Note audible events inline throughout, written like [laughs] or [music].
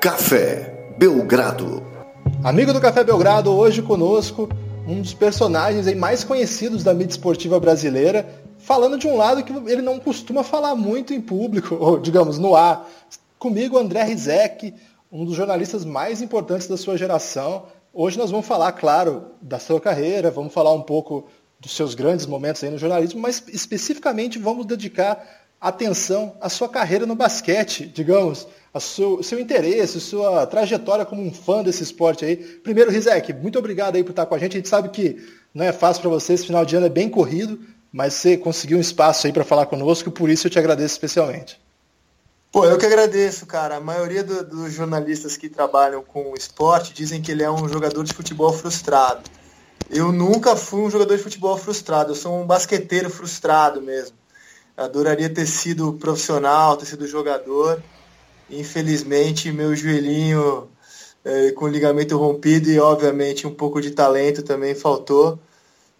Café Belgrado. Amigo do Café Belgrado, hoje conosco um dos personagens mais conhecidos da mídia esportiva brasileira, falando de um lado que ele não costuma falar muito em público, [laughs] ou digamos, no ar. Comigo, André Rizek, um dos jornalistas mais importantes da sua geração. Hoje nós vamos falar, claro, da sua carreira, vamos falar um pouco dos seus grandes momentos aí no jornalismo, mas especificamente vamos dedicar atenção à sua carreira no basquete, digamos, o seu, seu interesse, sua trajetória como um fã desse esporte aí. Primeiro, Rizek, muito obrigado aí por estar com a gente. A gente sabe que não é fácil para você, esse final de ano é bem corrido, mas você conseguiu um espaço aí para falar conosco, por isso eu te agradeço especialmente. Pô, eu que agradeço, cara. A maioria do, dos jornalistas que trabalham com esporte dizem que ele é um jogador de futebol frustrado. Eu nunca fui um jogador de futebol frustrado, eu sou um basqueteiro frustrado mesmo. Adoraria ter sido profissional, ter sido jogador. Infelizmente, meu joelhinho é, com ligamento rompido e, obviamente, um pouco de talento também faltou.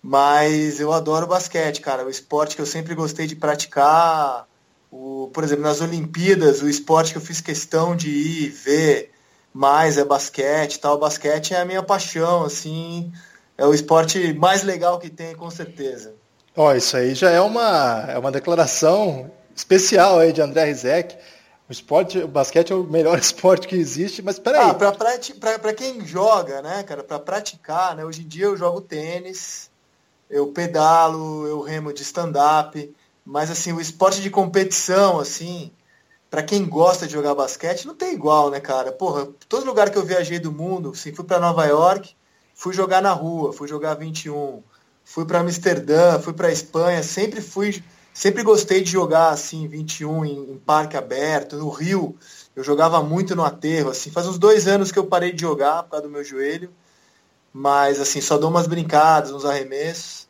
Mas eu adoro basquete, cara. O esporte que eu sempre gostei de praticar. O, por exemplo, nas Olimpíadas, o esporte que eu fiz questão de ir ver mais é basquete tal. Basquete é a minha paixão, assim. É o esporte mais legal que tem, com certeza. Ó, oh, isso aí já é uma, é uma declaração especial aí de André Rizek. O esporte, o basquete é o melhor [laughs] esporte que existe, mas peraí. Ah, pra, pra, pra quem joga, né, cara, pra praticar, né, hoje em dia eu jogo tênis, eu pedalo, eu remo de stand-up, mas assim, o esporte de competição, assim, para quem gosta de jogar basquete, não tem igual, né, cara? Porra, todo lugar que eu viajei do mundo, assim, fui para Nova York, fui jogar na rua, fui jogar 21, fui para Amsterdã, fui para Espanha, sempre fui Sempre gostei de jogar assim, 21 em, em parque aberto, no Rio. Eu jogava muito no aterro, assim. Faz uns dois anos que eu parei de jogar por causa do meu joelho. Mas assim, só dou umas brincadas, uns arremessos.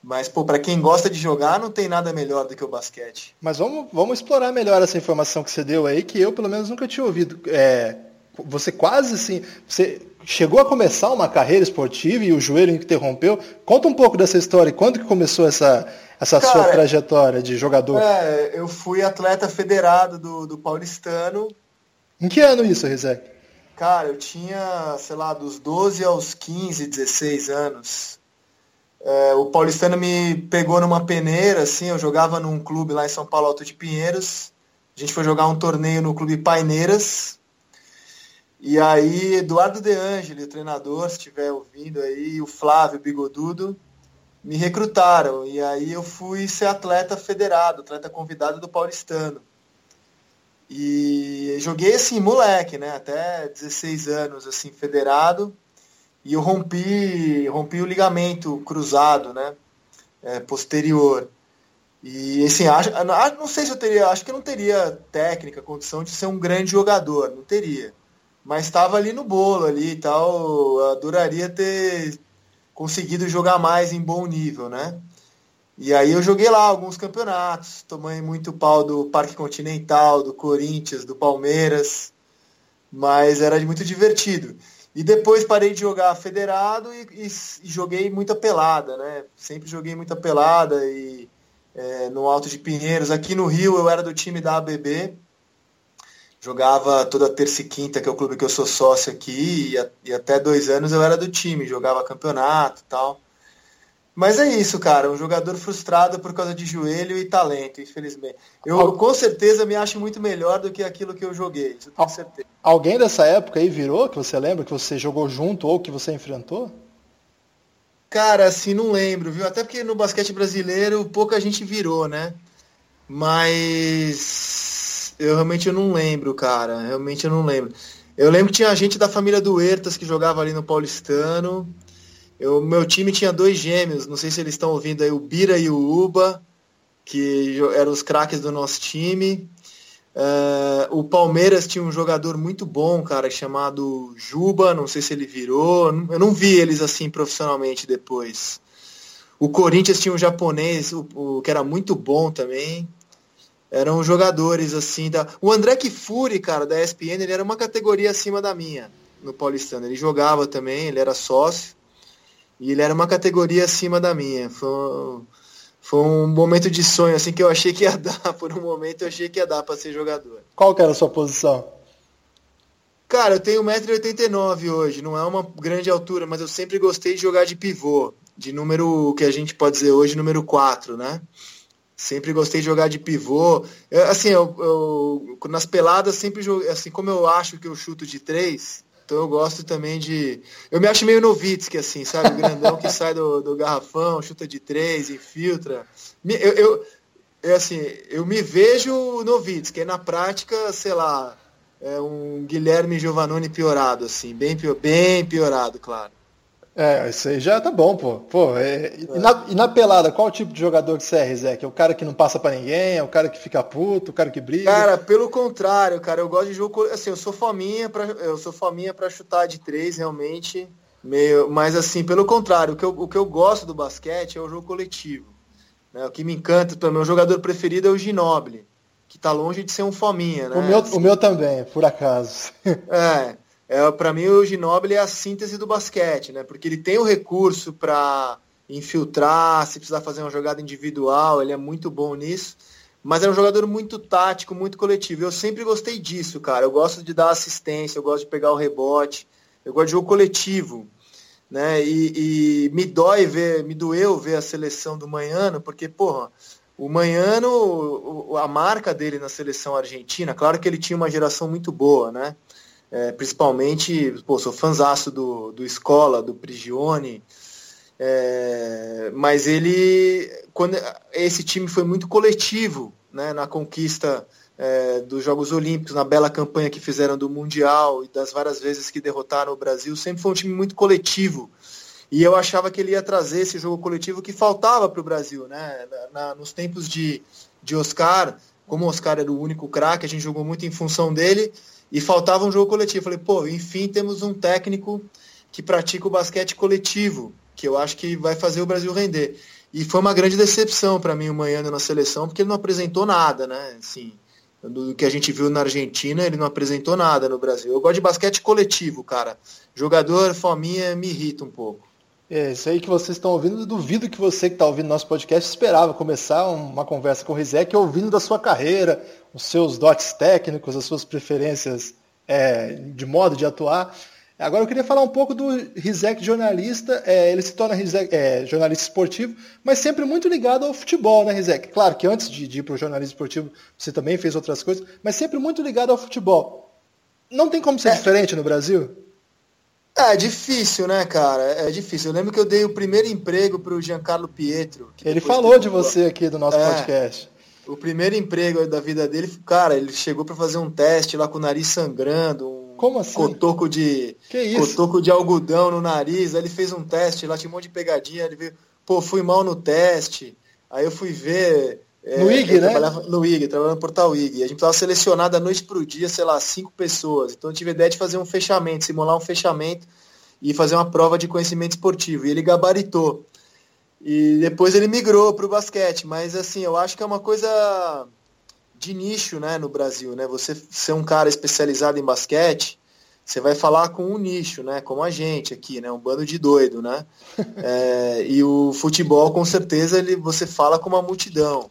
Mas, pô, para quem gosta de jogar, não tem nada melhor do que o basquete. Mas vamos, vamos explorar melhor essa informação que você deu aí, que eu, pelo menos, nunca tinha ouvido. É, você quase assim. Você chegou a começar uma carreira esportiva e o joelho interrompeu. Conta um pouco dessa história. Quando que começou essa, essa Cara, sua trajetória de jogador? É, eu fui atleta federado do, do Paulistano. Em que ano isso, Rizek? Cara, eu tinha, sei lá, dos 12 aos 15, 16 anos. É, o Paulistano me pegou numa peneira, assim, eu jogava num clube lá em São Paulo, Alto de Pinheiros. A gente foi jogar um torneio no clube Paineiras. E aí, Eduardo De Angeli, o treinador, se estiver ouvindo aí, o Flávio Bigodudo, me recrutaram e aí eu fui ser atleta federado, atleta convidado do Paulistano. E joguei assim, moleque, né? Até 16 anos, assim, federado. E eu rompi, rompi o ligamento cruzado, né? É, posterior. E assim, acho, não sei se eu teria, acho que eu não teria técnica, condição de ser um grande jogador, não teria. Mas estava ali no bolo ali e tal, adoraria ter conseguido jogar mais em bom nível, né? E aí eu joguei lá alguns campeonatos, tomei muito pau do Parque Continental, do Corinthians, do Palmeiras, mas era muito divertido. E depois parei de jogar federado e, e, e joguei muita pelada, né? Sempre joguei muita pelada e é, no Alto de Pinheiros. Aqui no Rio eu era do time da ABB, jogava toda terça e quinta, que é o clube que eu sou sócio aqui, e, e até dois anos eu era do time, jogava campeonato e tal. Mas é isso, cara, um jogador frustrado por causa de joelho e talento, infelizmente. Eu com certeza me acho muito melhor do que aquilo que eu joguei, isso tenho certeza. Alguém dessa época aí virou, que você lembra, que você jogou junto ou que você enfrentou? Cara, assim, não lembro, viu? Até porque no basquete brasileiro pouca gente virou, né? Mas eu realmente não lembro, cara. Realmente eu não lembro. Eu lembro que tinha gente da família do Hertas que jogava ali no Paulistano. Eu, meu time tinha dois gêmeos, não sei se eles estão ouvindo aí, o Bira e o Uba, que eram os craques do nosso time. Uh, o Palmeiras tinha um jogador muito bom, cara, chamado Juba, não sei se ele virou. Eu não vi eles assim profissionalmente depois. O Corinthians tinha um japonês, o, o que era muito bom também eram jogadores assim da. O André Kifuri, cara, da ESPN, ele era uma categoria acima da minha no Paulistano. Ele jogava também, ele era sócio. E ele era uma categoria acima da minha. Foi, foi um momento de sonho, assim, que eu achei que ia [laughs] dar. Por um momento eu achei que ia dar para ser jogador. Qual que era a sua posição? Cara, eu tenho 1,89m hoje, não é uma grande altura, mas eu sempre gostei de jogar de pivô, de número que a gente pode dizer hoje, número 4, né? Sempre gostei de jogar de pivô. Eu, assim, eu, eu, nas peladas sempre joguei, assim como eu acho que eu chuto de três, então eu gosto também de. Eu me acho meio Novitsky, assim, sabe? O grandão que sai do, do garrafão, chuta de três, infiltra. Eu, eu, eu, assim, eu me vejo Novitsky, aí na prática, sei lá, é um Guilherme Giovannone piorado, assim, bem, bem piorado, claro. É, isso aí já tá bom, pô. pô é, e, na, e, na, pelada, qual tipo de jogador que você é, Rizek? É o cara que não passa para ninguém, é o cara que fica puto, o cara que briga? Cara, pelo contrário, cara, eu gosto de jogo. Assim, eu sou fominha para eu sou fominha para chutar de três, realmente. Meio, mas assim, pelo contrário, o que, eu, o que eu gosto do basquete é o jogo coletivo. Né? O que me encanta, o meu jogador preferido é o Ginobili, que tá longe de ser um fominha, né? O meu, assim, o meu também, por acaso. É. É, para mim, o Ginobili é a síntese do basquete, né? Porque ele tem o recurso para infiltrar, se precisar fazer uma jogada individual, ele é muito bom nisso. Mas é um jogador muito tático, muito coletivo. Eu sempre gostei disso, cara. Eu gosto de dar assistência, eu gosto de pegar o rebote, eu gosto de jogo coletivo. Né? E, e me dói ver, me doeu ver a seleção do Manhano, porque, porra, o Manhano, a marca dele na seleção argentina, claro que ele tinha uma geração muito boa, né? É, principalmente, pô, sou fanzaço do, do Escola, do Prigione, é, mas ele, quando esse time foi muito coletivo, né, na conquista é, dos Jogos Olímpicos, na bela campanha que fizeram do Mundial e das várias vezes que derrotaram o Brasil, sempre foi um time muito coletivo. E eu achava que ele ia trazer esse jogo coletivo que faltava para o Brasil, né? Na, na, nos tempos de, de Oscar, como Oscar era o único craque, a gente jogou muito em função dele e faltava um jogo coletivo. Falei, pô, enfim, temos um técnico que pratica o basquete coletivo, que eu acho que vai fazer o Brasil render. E foi uma grande decepção para mim o Manhano na seleção, porque ele não apresentou nada, né? Assim, do que a gente viu na Argentina, ele não apresentou nada no Brasil. Eu gosto de basquete coletivo, cara. Jogador, fominha, me irrita um pouco. É, isso aí que vocês estão ouvindo, duvido que você que está ouvindo nosso podcast esperava começar uma conversa com o Rizek ouvindo da sua carreira, os seus dotes técnicos, as suas preferências é, de modo de atuar. Agora eu queria falar um pouco do Rizek jornalista. É, ele se torna Rizek, é, jornalista esportivo, mas sempre muito ligado ao futebol, né, Rizek? Claro que antes de, de ir para o jornalismo esportivo você também fez outras coisas, mas sempre muito ligado ao futebol. Não tem como ser é. diferente no Brasil? É difícil, né, cara? É difícil. Eu lembro que eu dei o primeiro emprego para o Giancarlo Pietro. Ele falou de você aqui do nosso é, podcast. O primeiro emprego da vida dele, cara, ele chegou para fazer um teste lá com o nariz sangrando, um Como assim? cotoco de que isso? cotoco de algodão no nariz. Aí ele fez um teste lá, tinha um monte de pegadinha. Ele veio, pô, fui mal no teste. Aí eu fui ver é, no IG, né? No IG, trabalhando no portal IG. A gente estava selecionado da noite para o dia, sei lá, cinco pessoas. Então eu tive a ideia de fazer um fechamento, simular um fechamento e fazer uma prova de conhecimento esportivo. E ele gabaritou. E depois ele migrou para o basquete. Mas assim, eu acho que é uma coisa de nicho, né, no Brasil, né? Você ser um cara especializado em basquete, você vai falar com um nicho, né? Como a gente aqui, né? Um bando de doido, né? [laughs] É, e o futebol, com certeza, ele, você fala com uma multidão.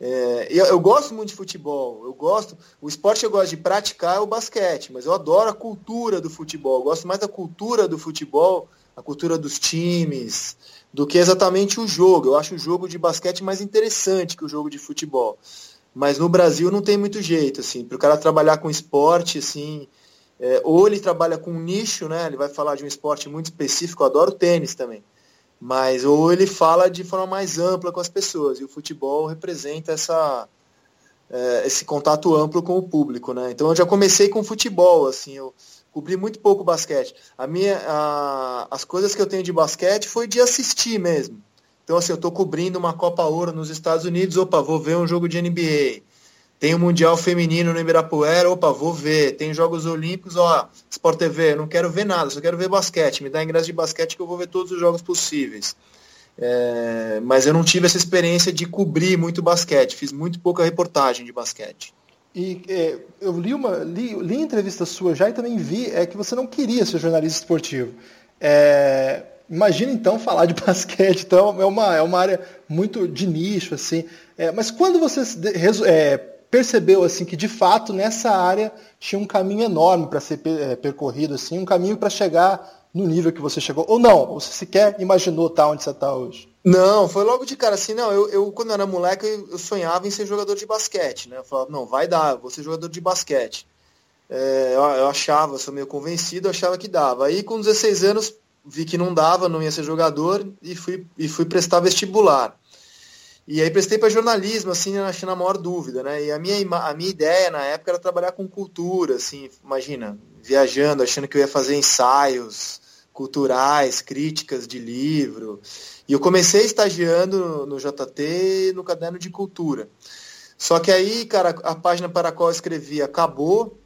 É, eu, eu, gosto muito de futebol, eu gosto. O esporte que eu gosto de praticar é o basquete, mas eu adoro a cultura do futebol. Eu gosto mais da cultura do futebol, a cultura dos times, do que exatamente o jogo. Eu acho o jogo de basquete mais interessante que o jogo de futebol. Mas no Brasil não tem muito jeito, assim, para o cara trabalhar com esporte, assim, é, ou ele trabalha com um nicho, né? Ele vai falar de um esporte muito específico, eu adoro tênis também mas ou ele fala de forma mais ampla com as pessoas e o futebol representa essa é, esse contato amplo com o público, né? Então eu já comecei com futebol, assim, eu cobri muito pouco basquete. A minha, a, as coisas que eu tenho de basquete foi de assistir mesmo. Então assim, eu estou cobrindo uma Copa Ouro nos Estados Unidos, opa, vou ver um jogo de NBA. Tem o Mundial Feminino no Ibirapuera, opa, vou ver. Tem Jogos Olímpicos, ó, Sport TV, não quero ver nada, só quero ver basquete. Me dá ingresso de basquete que eu vou ver todos os jogos possíveis. É, mas eu não tive essa experiência de cobrir muito basquete, fiz muito pouca reportagem de basquete. E é, eu li uma li, li entrevista sua já e também vi é que você não queria ser jornalista esportivo. É, imagina então falar de [laughs] basquete, então é uma, é uma área muito de nicho, assim. É, mas quando você é, percebeu assim que de fato nessa área tinha um caminho enorme para ser é, percorrido, assim, um caminho para chegar no nível que você chegou? Ou não? Você sequer imaginou estar tá onde você está hoje? Não, foi logo de cara assim, não, eu, eu quando eu era moleque eu, sonhava em ser jogador de basquete, né? Eu falava, não, vai dar, vou ser jogador de basquete. É, eu, eu, achava, sou meio convencido, eu achava que dava. Aí com 16 anos vi que não dava, não ia ser jogador e fui, e fui prestar vestibular. E aí prestei para jornalismo, assim, achando a maior dúvida, né? E a minha, a minha ideia na época era trabalhar com cultura, assim, imagina, viajando, achando que eu ia fazer ensaios culturais, críticas de livro. E eu comecei estagiando no JT no caderno de cultura. Só que aí, cara, a página para a qual eu escrevi acabou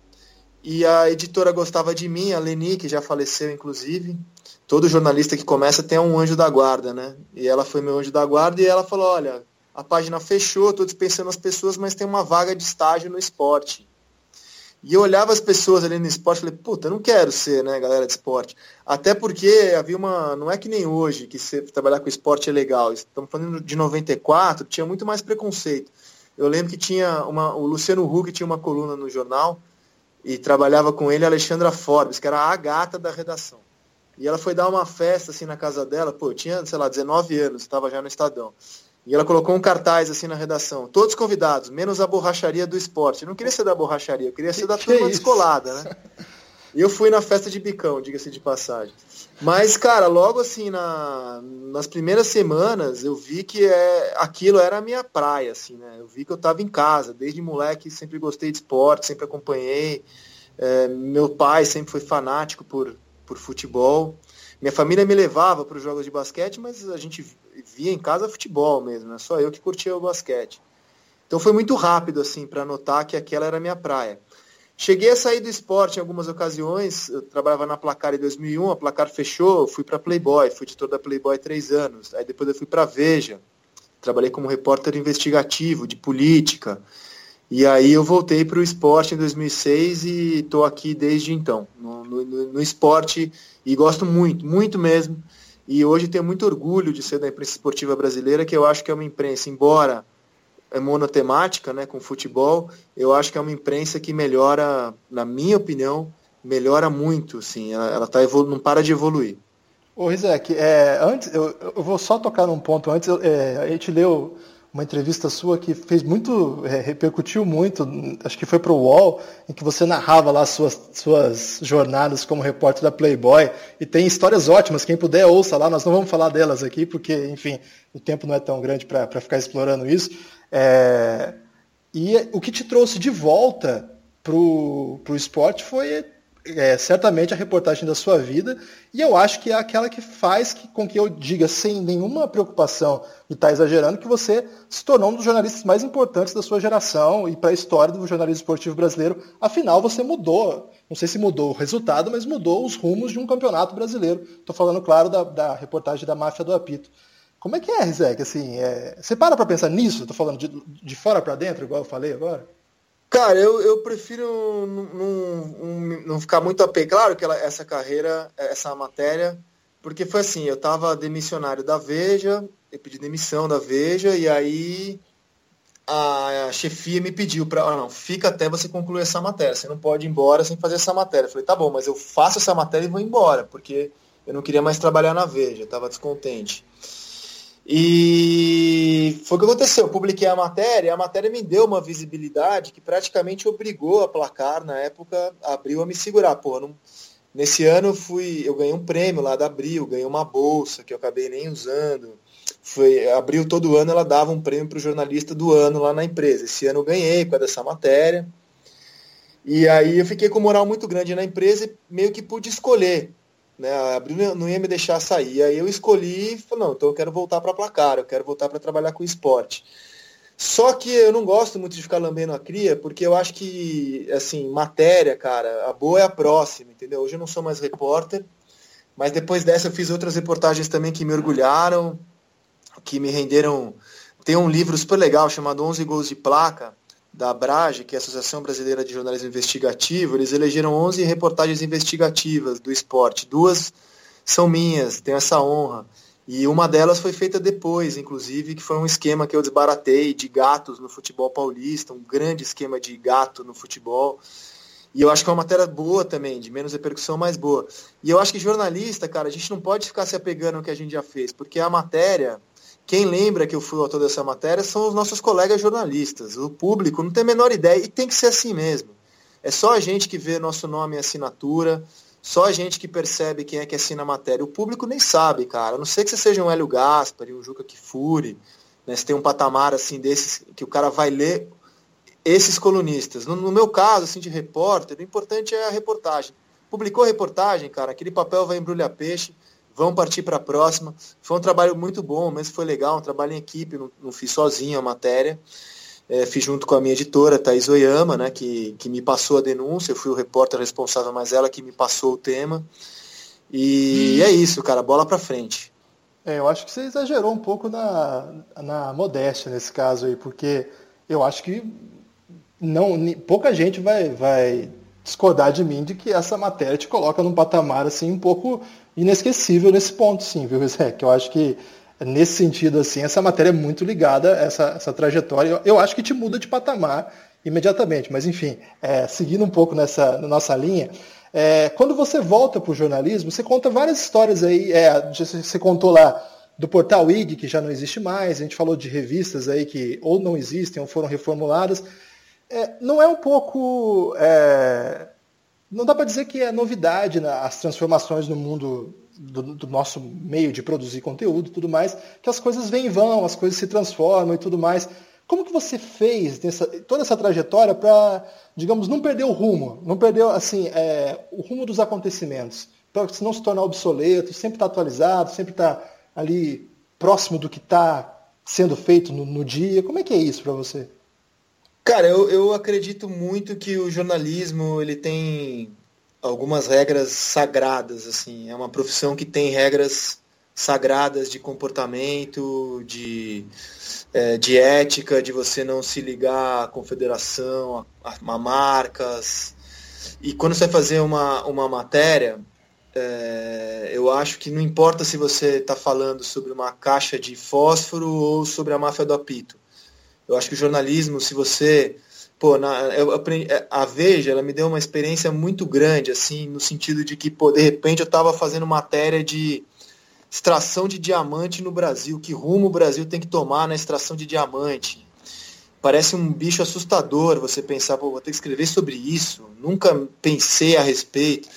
e a editora gostava de mim, a Leni, que já faleceu inclusive. Todo jornalista que começa tem um anjo da guarda, né? E ela foi meu anjo da guarda e ela falou: olha, a página fechou, estou dispensando as pessoas, mas tem uma vaga de estágio no esporte. E eu olhava as pessoas ali no esporte e falei, puta, eu não quero ser, né, galera de esporte. Até porque havia uma. Não é que nem hoje, que você trabalhar com esporte é legal. Estamos falando de 94, tinha muito mais preconceito. Eu lembro que tinha uma. O Luciano Huck tinha uma coluna no jornal e trabalhava com ele a Alexandra Forbes, que era a gata da redação. E ela foi dar uma festa assim na casa dela, pô, eu tinha, sei lá, 19 anos, estava já no Estadão. E ela colocou um cartaz assim na redação. Todos convidados, menos a borracharia do esporte. Eu não queria ser da borracharia, eu queria ser da turma descolada, né? E eu fui na festa de bicão, diga-se de passagem. Mas, cara, logo assim, na, nas primeiras semanas, eu vi que é, aquilo era a minha praia, assim, né? Eu vi que eu estava em casa, desde moleque sempre gostei de esporte, sempre acompanhei. É, meu pai sempre foi fanático por, por futebol. Minha família me levava para os jogos de basquete, mas a gente via em casa futebol mesmo, né? Só eu que curtia o basquete. Então foi muito rápido assim para notar que aquela era a minha praia. Cheguei a sair do esporte em algumas ocasiões. Eu trabalhava na Placar em 2001, a Placar fechou, fui para Playboy, fui editor da Playboy três anos. Aí depois eu fui para Veja, trabalhei como repórter investigativo de política. E aí eu voltei para o esporte em 2006 e estou aqui desde então, no, no, no esporte, e gosto muito, muito mesmo. E hoje tenho muito orgulho de ser da imprensa esportiva brasileira, que eu acho que é uma imprensa, embora é monotemática, né, com futebol, eu acho que é uma imprensa que melhora, na minha opinião, melhora muito, sim, ela, tá não para de evoluir. Ô Rizek, é, antes, eu, eu, vou só tocar num ponto antes, eu, é, a gente leu uma entrevista sua que fez muito, é, repercutiu muito, acho que foi para o UOL, em que você narrava lá suas, suas jornadas como repórter da Playboy, e tem histórias ótimas, quem puder ouça lá, nós não vamos falar delas aqui, porque, enfim, o tempo não é tão grande para ficar explorando isso. É, e o que te trouxe de volta para o esporte foi é, certamente a reportagem da sua vida, e eu acho que é aquela que faz que, com que eu diga, sem nenhuma preocupação de estar tá exagerando, que você se tornou um dos jornalistas mais importantes da sua geração e para a história do jornalismo esportivo brasileiro. Afinal, você mudou, não sei se mudou o resultado, mas mudou os rumos de um campeonato brasileiro. Estou falando, claro, da, da, reportagem da máfia do apito. Como é que é, Rizek? Assim, é... Você para para pensar nisso? Estou falando de, de fora para dentro, igual eu falei agora? Cara, eu, eu prefiro não, ficar muito apegado. Claro que ela, essa carreira, essa matéria, porque foi assim, eu estava demissionário da Veja, eu pedi demissão da Veja, e aí a, a chefia me pediu para, ah, não, fica até você concluir essa matéria, você não pode ir embora sem fazer essa matéria. Eu falei, tá bom, mas eu faço essa matéria e vou embora, porque eu não queria mais trabalhar na Veja, estava descontente. E foi o que aconteceu. Eu publiquei a matéria, a matéria me deu uma visibilidade que praticamente obrigou a placar, na época, abriu a me segurar. Pô, não... nesse ano eu fui, eu ganhei um prêmio lá da Abril, ganhei uma bolsa que eu acabei nem usando. Foi, abril todo ano ela dava um prêmio para o jornalista do ano lá na empresa. Esse ano eu ganhei por causa dessa matéria. E aí eu fiquei com moral muito grande na empresa e meio que pude escolher né? A Abril não ia me deixar sair. Aí eu escolhi falei, não, então eu quero voltar para placar, eu quero voltar para trabalhar com esporte. Só que eu não gosto muito de ficar lambendo a cria, porque eu acho que, assim, matéria, cara, a boa é a próxima, entendeu? Hoje eu não sou mais repórter, mas depois dessa eu fiz outras reportagens também que me orgulharam, que me renderam. Tem um livro super legal chamado 11 Gols de Placa, da Abrage, que é a Associação Brasileira de Jornalismo Investigativo, eles elegeram 11 reportagens investigativas do esporte. Duas são minhas, tenho essa honra. E uma delas foi feita depois, inclusive, que foi um esquema que eu desbaratei de gatos no futebol paulista, um grande esquema de gato no futebol. E eu acho que é uma matéria boa também, de menos repercussão, mais boa. E eu acho que jornalista, cara, a gente não pode ficar se apegando ao que a gente já fez, porque a matéria, quem lembra que eu fui o autor dessa matéria são os nossos colegas jornalistas. O público não tem a menor ideia, e tem que ser assim mesmo. É só a gente que vê nosso nome e assinatura, só a gente que percebe quem é que assina a matéria. O público nem sabe, cara. A não sei que você seja um Hélio Gaspari, um Juca Kifuri, né? Tem um patamar assim desses que o cara vai ler esses colunistas. No, no, meu caso, assim, de repórter, o importante é a reportagem. Publicou a reportagem, cara, aquele papel vai embrulhar peixe, vamos partir para a próxima. Foi um trabalho muito bom, mas foi legal, um trabalho em equipe, não, não fiz sozinho a matéria. É, fiz junto com a minha editora, Thais Oyama, né, que, que me passou a denúncia, eu fui o repórter responsável, mas ela que me passou o tema. E hum. é isso, cara, bola para frente. É, eu acho que você exagerou um pouco na, na modéstia nesse caso aí, porque eu acho que não, pouca gente vai, vai discordar de mim de que essa matéria te coloca num patamar assim um pouco inesquecível nesse ponto, sim, viu, Zé? Eu acho que nesse sentido, assim, essa matéria é muito ligada a essa, essa trajetória. Eu, eu acho que te muda de patamar imediatamente, mas enfim, é, seguindo um pouco nessa nossa linha, é, quando você volta para o jornalismo, você conta várias histórias aí, é, você contou lá do portal IG, que já não existe mais, a gente falou de revistas aí que ou não existem ou foram reformuladas. É, não é um pouco. Não dá para dizer que é novidade né, as transformações no mundo do, do, nosso meio de produzir conteúdo e tudo mais, que as coisas vêm e vão, as coisas se transformam e tudo mais. Como que você fez nessa, toda essa trajetória para, digamos, não perder o rumo, não perder assim é, o rumo dos acontecimentos, para não se tornar obsoleto, sempre estar tá atualizado, sempre estar tá ali próximo do que está sendo feito no, no, dia? Como é que é isso para você? Cara, eu, eu acredito muito que o jornalismo ele tem algumas regras sagradas, assim. É uma profissão que tem regras sagradas de comportamento, de, é, de ética, de você não se ligar à confederação, a, a marcas. E quando você vai fazer uma, uma matéria, é, eu acho que não importa se você está falando sobre uma caixa de fósforo ou sobre a máfia do apito. Eu acho que o jornalismo, se você pô, na, eu aprendi, é, a Veja, ela me deu uma experiência muito grande, assim, no sentido de que, pô, de repente eu estava fazendo matéria de extração de diamante no Brasil, que rumo o Brasil tem que tomar na extração de diamante. Parece um bicho assustador você pensar, pô, vou ter que escrever sobre isso, nunca pensei a respeito.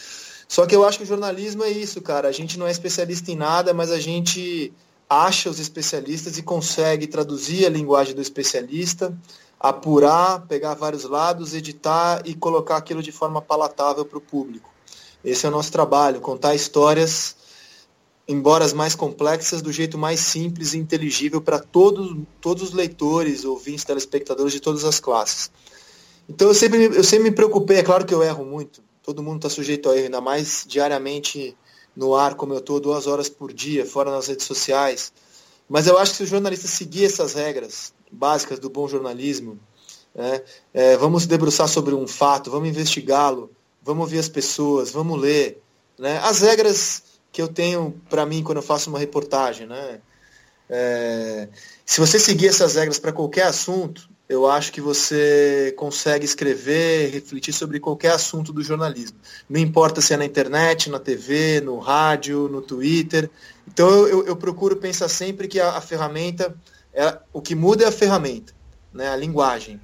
Só que eu acho que o jornalismo é isso, cara. A gente não é especialista em nada, mas a gente acha os especialistas e consegue traduzir a linguagem do especialista, apurar, pegar vários lados, editar e colocar aquilo de forma palatável para o público. Esse é o nosso trabalho, contar histórias, embora as mais complexas, do jeito mais simples e inteligível para todos, todos os leitores, ouvintes, telespectadores de todas as classes. Então eu sempre, eu sempre me preocupei, é claro que eu erro muito, todo mundo está sujeito a erro, ainda mais diariamente no ar, como eu estou, duas horas por dia, fora nas redes sociais. Mas eu acho que se o jornalista seguir essas regras, básicas do bom jornalismo. Né? É, vamos debruçar sobre um fato, vamos investigá-lo, vamos ouvir as pessoas, vamos ler. Né? As regras que eu tenho para mim quando eu faço uma reportagem. Né? É, se você seguir essas regras para qualquer assunto, eu acho que você consegue escrever, refletir sobre qualquer assunto do jornalismo. Não importa se é na internet, na TV, no rádio, no Twitter. Então eu, eu, procuro pensar sempre que a, a ferramenta é, o que muda é a ferramenta, né, a linguagem.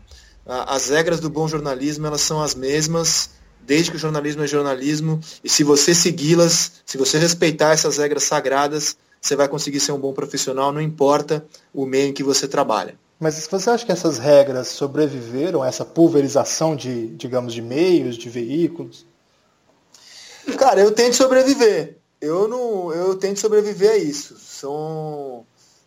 As regras do bom jornalismo elas são as mesmas desde que o jornalismo é jornalismo e se você segui-las, se você respeitar essas regras sagradas, você vai conseguir ser um bom profissional, não importa o meio em que você trabalha. Mas você acha que essas regras sobreviveram a essa pulverização de, digamos, de meios, de veículos? Cara, eu tento sobreviver. Eu não, eu tento sobreviver a isso. São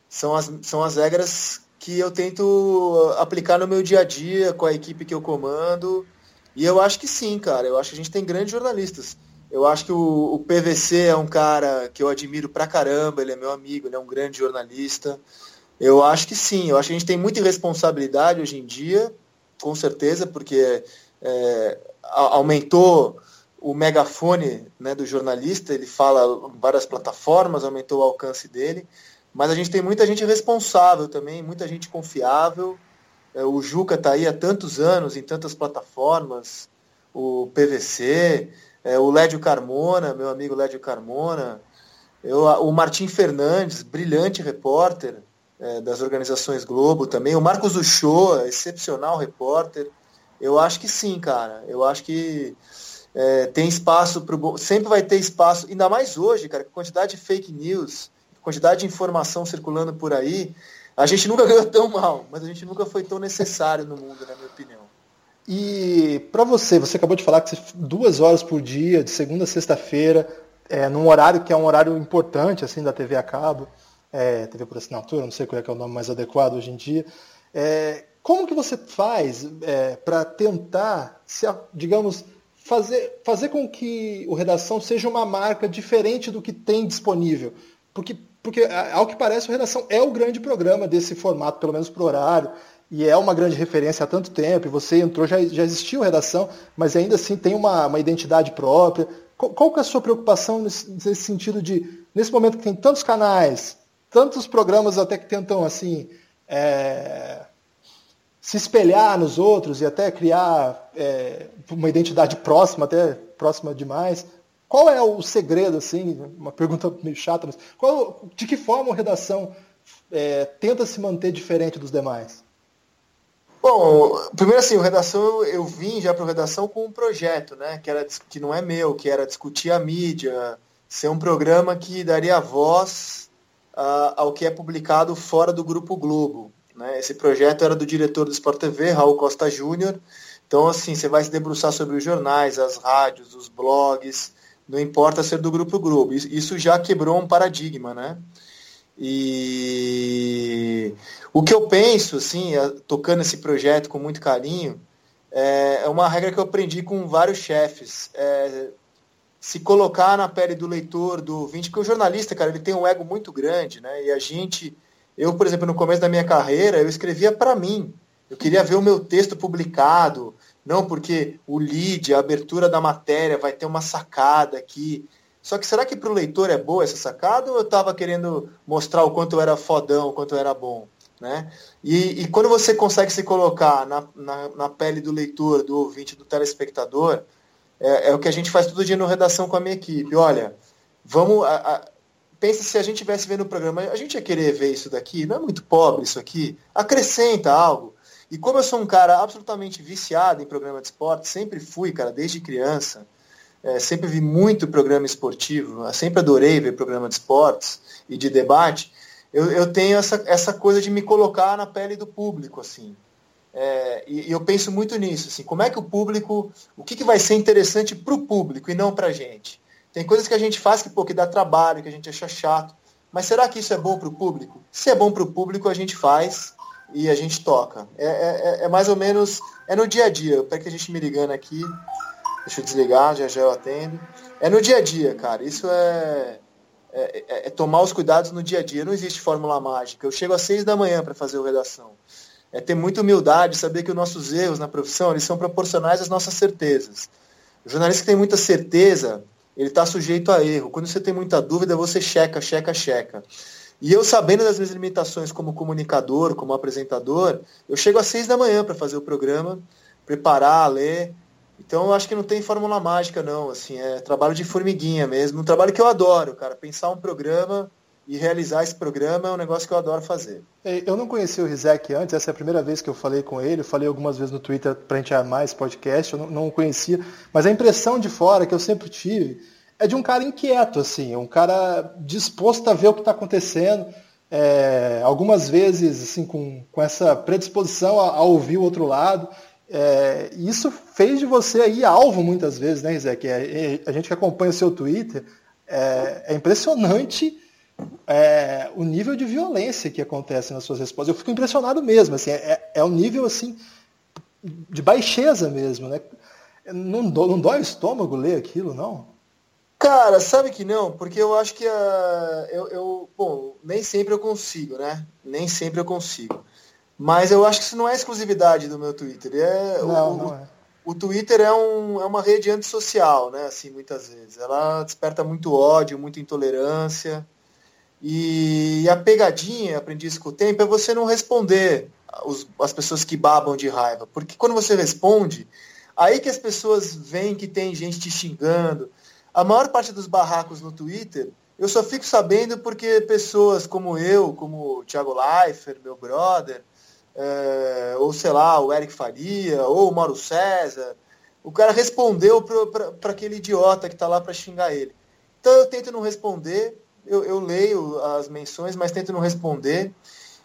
são as, são as regras que eu tento aplicar no meu dia a dia com a equipe que eu comando. E eu acho que sim, cara. Eu acho que a gente tem grandes jornalistas. Eu acho que o, o PVC é um cara que eu admiro pra caramba, ele é meu amigo, ele é um grande jornalista. Eu acho que sim, eu acho que a gente tem muita irresponsabilidade hoje em dia, com certeza, porque é, aumentou o megafone né, do jornalista, ele fala em várias plataformas, aumentou o alcance dele, mas a gente tem muita gente responsável também, muita gente confiável. É, o Juca está aí há tantos anos em tantas plataformas, o PVC, é, o Lédio Carmona, meu amigo Lédio Carmona, eu, o Martim Fernandes, brilhante repórter é, das organizações Globo também, o Marcos Uchoa, excepcional repórter. Eu acho que sim, cara. Eu acho que é, tem espaço para sempre vai ter espaço, ainda mais hoje, cara, quantidade de fake news, quantidade de informação circulando por aí, a gente nunca [laughs] ganhou tão mal, mas a gente nunca foi tão necessário no mundo, na minha opinião. E para você, você acabou de falar que você, duas horas por dia, de segunda a sexta-feira, é, num horário que é um horário importante assim da TV a cabo, é, TV por assinatura, não sei qual é, é o nome mais adequado hoje em dia. É, como que você faz é, para tentar, se, digamos, fazer, fazer com que o Redação seja uma marca diferente do que tem disponível. Porque, porque, ao que parece, o Redação é o grande programa desse formato, pelo menos para o horário, e é uma grande referência há tanto tempo, e você entrou, já, já existiu Redação, mas ainda assim tem uma, uma identidade própria. Qual, qual que é a sua preocupação nesse, nesse sentido de, nesse momento que tem tantos canais, tantos programas até que tentam, assim, é, se espelhar nos outros e até criar é, uma identidade próxima, até próxima demais. Qual é o segredo, assim, uma pergunta meio chata, mas qual, de que forma a redação é, tenta se manter diferente dos demais? Bom, primeiro assim, o redação eu vim já para o redação com um projeto, né, que era que não é meu, que era discutir a mídia, ser um programa que daria voz uh, ao que é publicado fora do grupo Globo. Né? Esse projeto era do diretor do Sport TV, Raul Costa Júnior. Então, assim, você vai se debruçar sobre os jornais, as rádios, os blogs, não importa ser do Grupo Globo. Isso já quebrou um paradigma, né? E o que eu penso, assim, tocando esse projeto com muito carinho, é, é uma regra que eu aprendi com vários chefes. É se colocar na pele do leitor, do ouvinte, porque o jornalista, cara, ele tem um ego muito grande, né? E a gente eu, por exemplo, no começo da minha carreira, eu escrevia para mim. Eu queria ver o meu texto publicado, não porque o lead, a abertura da matéria vai ter uma sacada aqui. Só que será que para o leitor é boa essa sacada ou eu estava querendo mostrar o quanto eu era fodão, o quanto eu era bom? Né? E, e quando você consegue se colocar na, na, na, pele do leitor, do ouvinte, do telespectador, é, é, o que a gente faz todo dia no redação com a minha equipe. Olha, vamos. A, a, pensa se a gente tivesse vendo o programa, a gente ia querer ver isso daqui, não é muito pobre isso aqui, acrescenta algo. E como eu sou um cara absolutamente viciado em programa de esporte, sempre fui, cara, desde criança, é, sempre vi muito programa esportivo, sempre adorei ver programa de esportes e de debate, eu, eu tenho essa, essa coisa de me colocar na pele do público, assim. É, e, e, eu penso muito nisso, assim, como é que o público, o que, que vai ser interessante para o público e não para a gente. Tem coisas que a gente faz que, pô, que dá trabalho, que a gente acha chato. Mas será que isso é bom para o público? Se é bom para o público, a gente faz e a gente toca. É, é, é, mais ou menos, é no dia a dia. Peraí que a gente me ligando aqui. Deixa eu desligar, já já eu atendo. É no dia a dia, cara. Isso é, é, é, é tomar os cuidados no dia a dia. Não existe fórmula mágica. Eu chego às seis da manhã para fazer o redação. É ter muita humildade, saber que os nossos erros na profissão eles são proporcionais às nossas certezas. O jornalista que tem muita certeza, ele está sujeito a erro. Quando você tem muita dúvida, você checa, checa, checa. E eu, sabendo das minhas limitações como comunicador, como apresentador, eu chego às seis da manhã para fazer o programa, preparar, ler. Então, eu acho que não tem fórmula mágica, não. Assim, é trabalho de formiguinha mesmo. Um trabalho que eu adoro, cara. Pensar um programa e realizar esse programa é um negócio que eu adoro fazer. É, eu não conhecia o Rizek antes, essa é a primeira vez que eu falei com ele, eu falei algumas vezes no Twitter para a gente armar esse podcast, eu não, não o conhecia, mas a impressão de fora que eu sempre tive é de um cara inquieto, assim, um cara disposto a ver o que está acontecendo, é, algumas vezes assim com, com essa predisposição a, a ouvir o outro lado, é, isso fez de você aí alvo muitas vezes, né, Rizek? É, a gente que acompanha o seu Twitter, é, é impressionante é, o nível de violência que acontece nas suas respostas. Eu fico impressionado mesmo, assim, é, é um nível assim de baixeza mesmo, né? Não, do, não dói o estômago ler aquilo, não? Cara, sabe que não, porque eu acho que a, eu, eu, bom, nem sempre eu consigo, né? Nem sempre eu consigo. Mas eu acho que isso não é exclusividade do meu Twitter. É, não, o, não é. o Twitter é, um, é uma rede antissocial, né? Assim, muitas vezes. Ela desperta muito ódio, muita intolerância. E a pegadinha, aprendi isso com o tempo, é você não responder os, as pessoas que babam de raiva. Porque quando você responde, aí que as pessoas veem que tem gente te xingando. A maior parte dos barracos no Twitter, eu só fico sabendo porque pessoas como eu, como o Thiago Leifert, meu brother, é, ou sei lá, o Eric Faria, ou o Mauro César. O cara respondeu para aquele idiota que está lá para xingar ele. Então eu tento não responder, eu, eu, leio as menções, mas tento não responder.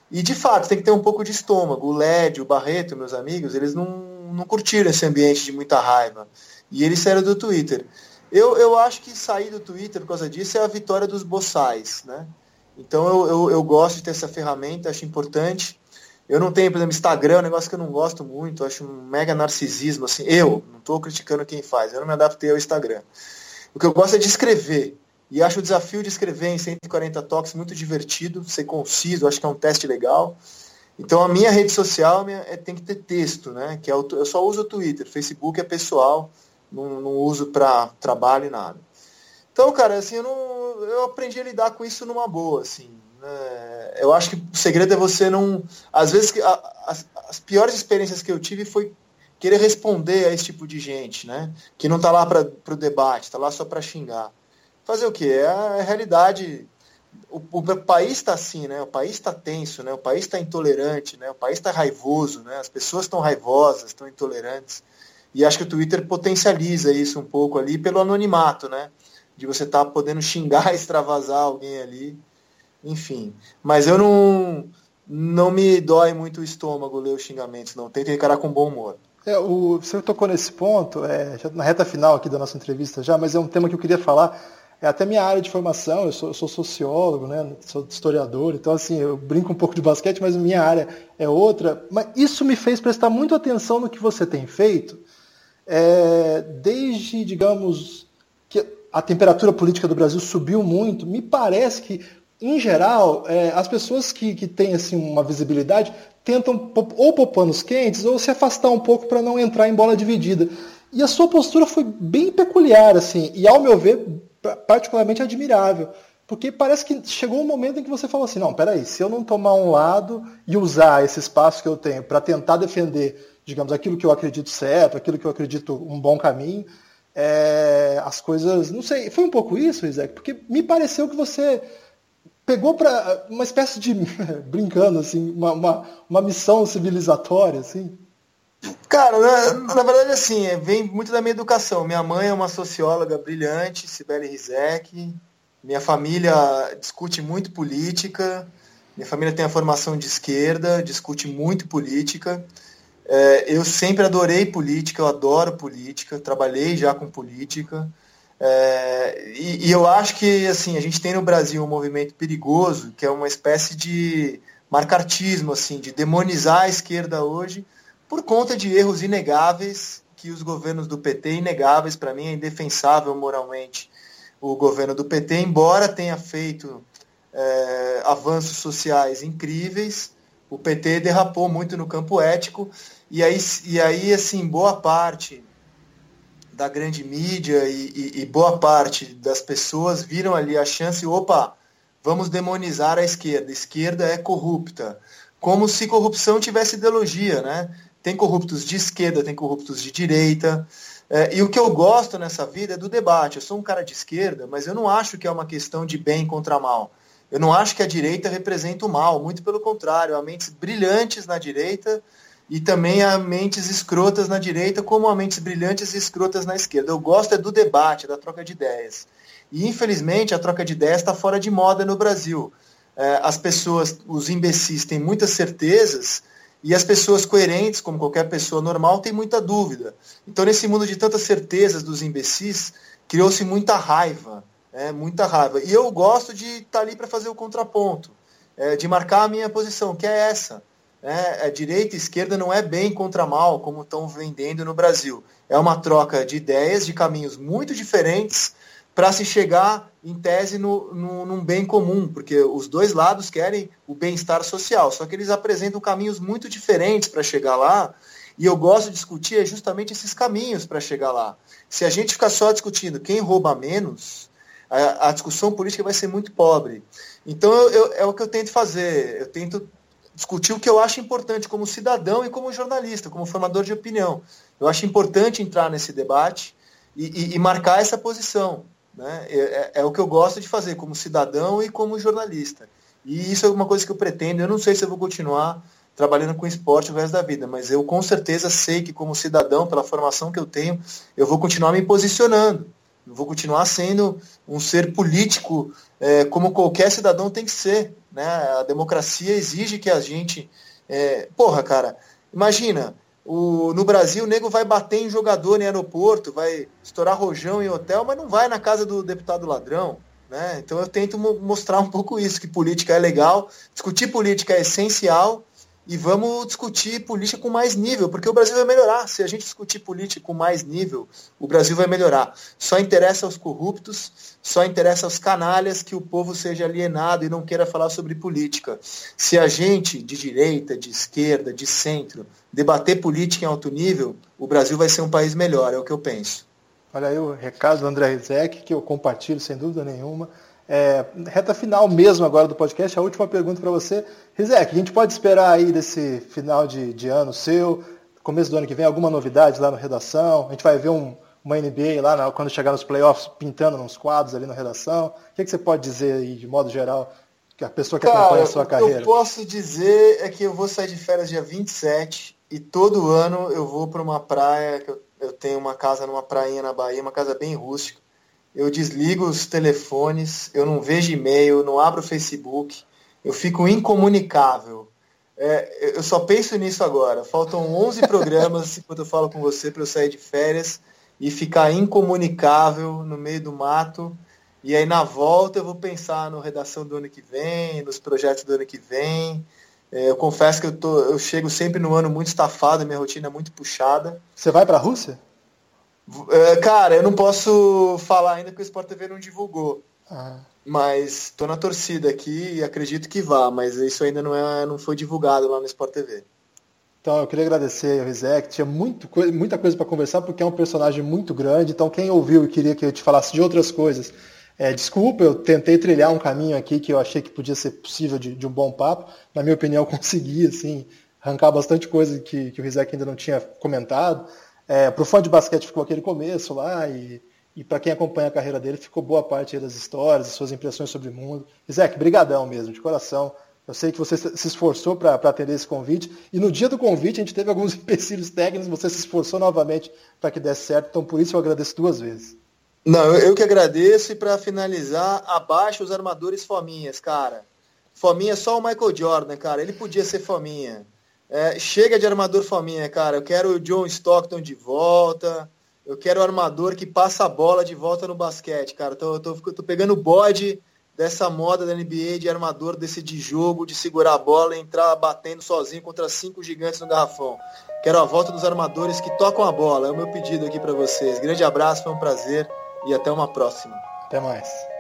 E de fato, tem que ter um pouco de estômago. O Led, o Barreto, meus amigos, eles não, não curtiram esse ambiente de muita raiva. E eles saíram do Twitter. Eu, eu acho que sair do Twitter por causa disso é a vitória dos boçais, né? Então eu, eu, eu gosto de ter essa ferramenta, acho importante. Eu não tenho, por exemplo, Instagram, é um negócio que eu não gosto muito, acho um mega narcisismo, assim. Eu, não estou criticando quem faz, eu não me adaptei ao Instagram. O que eu gosto é de escrever. E acho o desafio de escrever em 140 toques muito divertido, ser conciso, acho que é um teste legal. Então a minha rede social minha, é, tem que ter texto, né? Que é o, eu só uso o Twitter, Facebook é pessoal, não, não uso para trabalho e nada. Então, cara, assim, eu, não, eu aprendi a lidar com isso numa boa, assim. É, eu acho que o segredo é você não. Às vezes, a, as, as, piores experiências que eu tive foi querer responder a esse tipo de gente, né? Que não está lá para o debate, está lá só para xingar. Fazer o quê? É a, é realidade. O, o país está assim, né? O país está tenso, né? O país está intolerante, né? O país está raivoso, né? As pessoas estão raivosas, estão intolerantes. E acho que o Twitter potencializa isso um pouco ali pelo anonimato, né? De você estar tá podendo xingar, [laughs] extravasar alguém ali enfim. Mas eu não, não me dói muito o estômago ler os xingamentos, não. Tento encarar com bom humor. É, o, você tocou nesse ponto, é, já na reta final aqui da nossa entrevista já, mas é um tema que eu queria falar. É até minha área de formação, eu sou, eu sou sociólogo, né, sou historiador, então assim, eu brinco um pouco de basquete, mas minha área é outra. Mas isso me fez prestar muito atenção no que você tem feito, é, desde, digamos, que a temperatura política do Brasil subiu muito, me parece que em geral, é, as pessoas que, que têm assim, uma visibilidade tentam ou pôr panos quentes ou se afastar um pouco para não entrar em bola dividida. E a sua postura foi bem peculiar, assim, e ao meu ver, particularmente admirável. Porque parece que chegou um momento em que você falou assim, não, peraí, se eu não tomar um lado e usar esse espaço que eu tenho para tentar defender, digamos, aquilo que eu acredito certo, aquilo que eu acredito um bom caminho, é, as coisas, não sei, foi um pouco isso, Isaac, porque me pareceu que você pegou para uma espécie de, [laughs] brincando assim, uma, uma, uma, missão civilizatória, assim? Cara, na, na, verdade, assim, é, vem muito da minha educação. Minha mãe é uma socióloga brilhante, Sibeli Rizek. Minha família discute muito política. Minha família tem a formação de esquerda, discute muito política. É, eu sempre adorei política, eu adoro política, trabalhei já com política. É, e, e, eu acho que assim a gente tem no Brasil um movimento perigoso que é uma espécie de marcartismo, assim, de demonizar a esquerda hoje por conta de erros inegáveis que os governos do PT, inegáveis para mim, é indefensável moralmente o governo do PT, embora tenha feito é, avanços sociais incríveis, o PT derrapou muito no campo ético, e aí, e aí assim, boa parte da grande mídia e, e, e, boa parte das pessoas viram ali a chance, opa, vamos demonizar a esquerda. A esquerda é corrupta. Como se corrupção tivesse ideologia, né? Tem corruptos de esquerda, tem corruptos de direita. É, e o que eu gosto nessa vida é do debate. Eu sou um cara de esquerda, mas eu não acho que é uma questão de bem contra mal. Eu não acho que a direita representa o mal, muito pelo contrário. Há mentes brilhantes na direita e também há mentes escrotas na direita, como há mentes brilhantes e escrotas na esquerda. Eu gosto é do debate, da troca de ideias. E infelizmente a troca de ideias está fora de moda no Brasil. É, as pessoas, os imbecis, têm muitas certezas e as pessoas coerentes, como qualquer pessoa normal, têm muita dúvida. Então, nesse mundo de tantas certezas dos imbecis, criou-se muita raiva, é, muita raiva. E eu gosto de estar tá ali para fazer o contraponto, é, de marcar a minha posição, que é essa né, a direita e esquerda não é bem contra mal, como estão vendendo no Brasil. É uma troca de ideias, de caminhos muito diferentes para se chegar, em tese, no, no, num bem comum, porque os dois lados querem o bem-estar social, só que eles apresentam caminhos muito diferentes para chegar lá, E eu gosto de discutir é justamente esses caminhos para chegar lá. Se a gente ficar só discutindo quem rouba menos, a, a discussão política vai ser muito pobre. Então eu, eu, é o que eu tento fazer. Eu tento discutir o que eu acho importante como cidadão e como jornalista, como formador de opinião. Eu acho importante entrar nesse debate e, e, e marcar essa posição. Né? É, é, é, o que eu gosto de fazer como cidadão e como jornalista. E isso é uma coisa que eu pretendo. Eu não sei se eu vou continuar trabalhando com esporte o resto da vida, mas eu com certeza sei que como cidadão, pela formação que eu tenho, eu vou continuar me posicionando. Eu vou continuar sendo um ser político é, como qualquer cidadão tem que ser. Né? A democracia exige que a gente. É, porra, cara, imagina, o, no Brasil o nego vai bater em jogador em aeroporto, vai estourar rojão em hotel, mas não vai na casa do deputado ladrão. Né? Então eu tento mostrar um pouco isso, que política é legal, discutir política é essencial, e vamos discutir política com mais nível, porque o Brasil vai melhorar. Se a gente discutir política com mais nível, o Brasil vai melhorar. Só interessa aos corruptos, só interessa aos canalhas que o povo seja alienado e não queira falar sobre política. Se a gente, de direita, de esquerda, de centro, debater política em alto nível, o Brasil vai ser um país melhor, é o que eu penso. Olha aí o recado do André Rizek, que eu compartilho sem dúvida nenhuma. É, reta final mesmo agora do podcast, a última pergunta para você. Rizek, a gente pode esperar aí desse final de, de, ano seu, começo do ano que vem, alguma novidade lá na redação? A gente vai ver um, uma NBA lá na, quando chegar nos playoffs pintando nos quadros ali na redação? O que, que você pode dizer aí, de modo geral, que a pessoa que Cara, acompanha a sua carreira? O que eu posso dizer é que eu vou sair de férias dia 27 e todo ano eu vou para uma praia, que eu, eu tenho uma casa numa prainha na Bahia, uma casa bem rústica eu desligo os telefones, eu não vejo e-mail, não abro o Facebook, eu fico incomunicável. É, eu só penso nisso agora. Faltam 11 [laughs] programas enquanto eu falo com você para eu sair de férias e ficar incomunicável no meio do mato. E aí na volta eu vou pensar no redação do ano que vem, nos projetos do ano que vem. É, eu confesso que eu, tô, eu chego sempre no ano muito estafado, minha rotina é muito puxada. Você vai para a Rússia? É, cara, eu não posso falar ainda que o Sport TV não divulgou. Ah. Mas tô na torcida aqui e acredito que vá, mas isso ainda não, é, não foi divulgado lá no Sport TV. Então eu queria agradecer ao Rizek, tinha muito, muita coisa para conversar porque é um personagem muito grande, então quem ouviu e queria que eu te falasse de outras coisas, é, desculpa, eu tentei trilhar um caminho aqui que eu achei que podia ser possível de, de um bom papo, na minha opinião [laughs] consegui, assim, arrancar bastante coisa que, que o Rizek ainda não tinha comentado, é, para o fã de basquete ficou aquele começo lá, e, e para quem acompanha a carreira dele ficou boa parte das histórias, das suas impressões sobre o mundo. Isaac, brigadão mesmo, de coração. Eu sei que você se esforçou para atender esse convite, e no dia do convite a gente teve alguns [laughs] empecilhos técnicos, você se esforçou novamente para que desse certo, então por isso eu agradeço duas vezes. Não, eu que agradeço, e para finalizar, abaixo os armadores fominhas, cara. Fominha é só o Michael Jordan, cara, ele podia ser fominha. É, chega de armador faminha, cara. Eu quero o John Stockton de volta. Eu quero o armador que passa a bola de volta no basquete, cara. Tô, tô, tô pegando o bode dessa moda da NBA de armador desse de jogo, de segurar a bola e entrar batendo sozinho contra cinco gigantes no garrafão. Quero a volta dos armadores que tocam a bola. É o meu pedido aqui para vocês. Grande abraço, foi um prazer e até uma próxima. Até mais.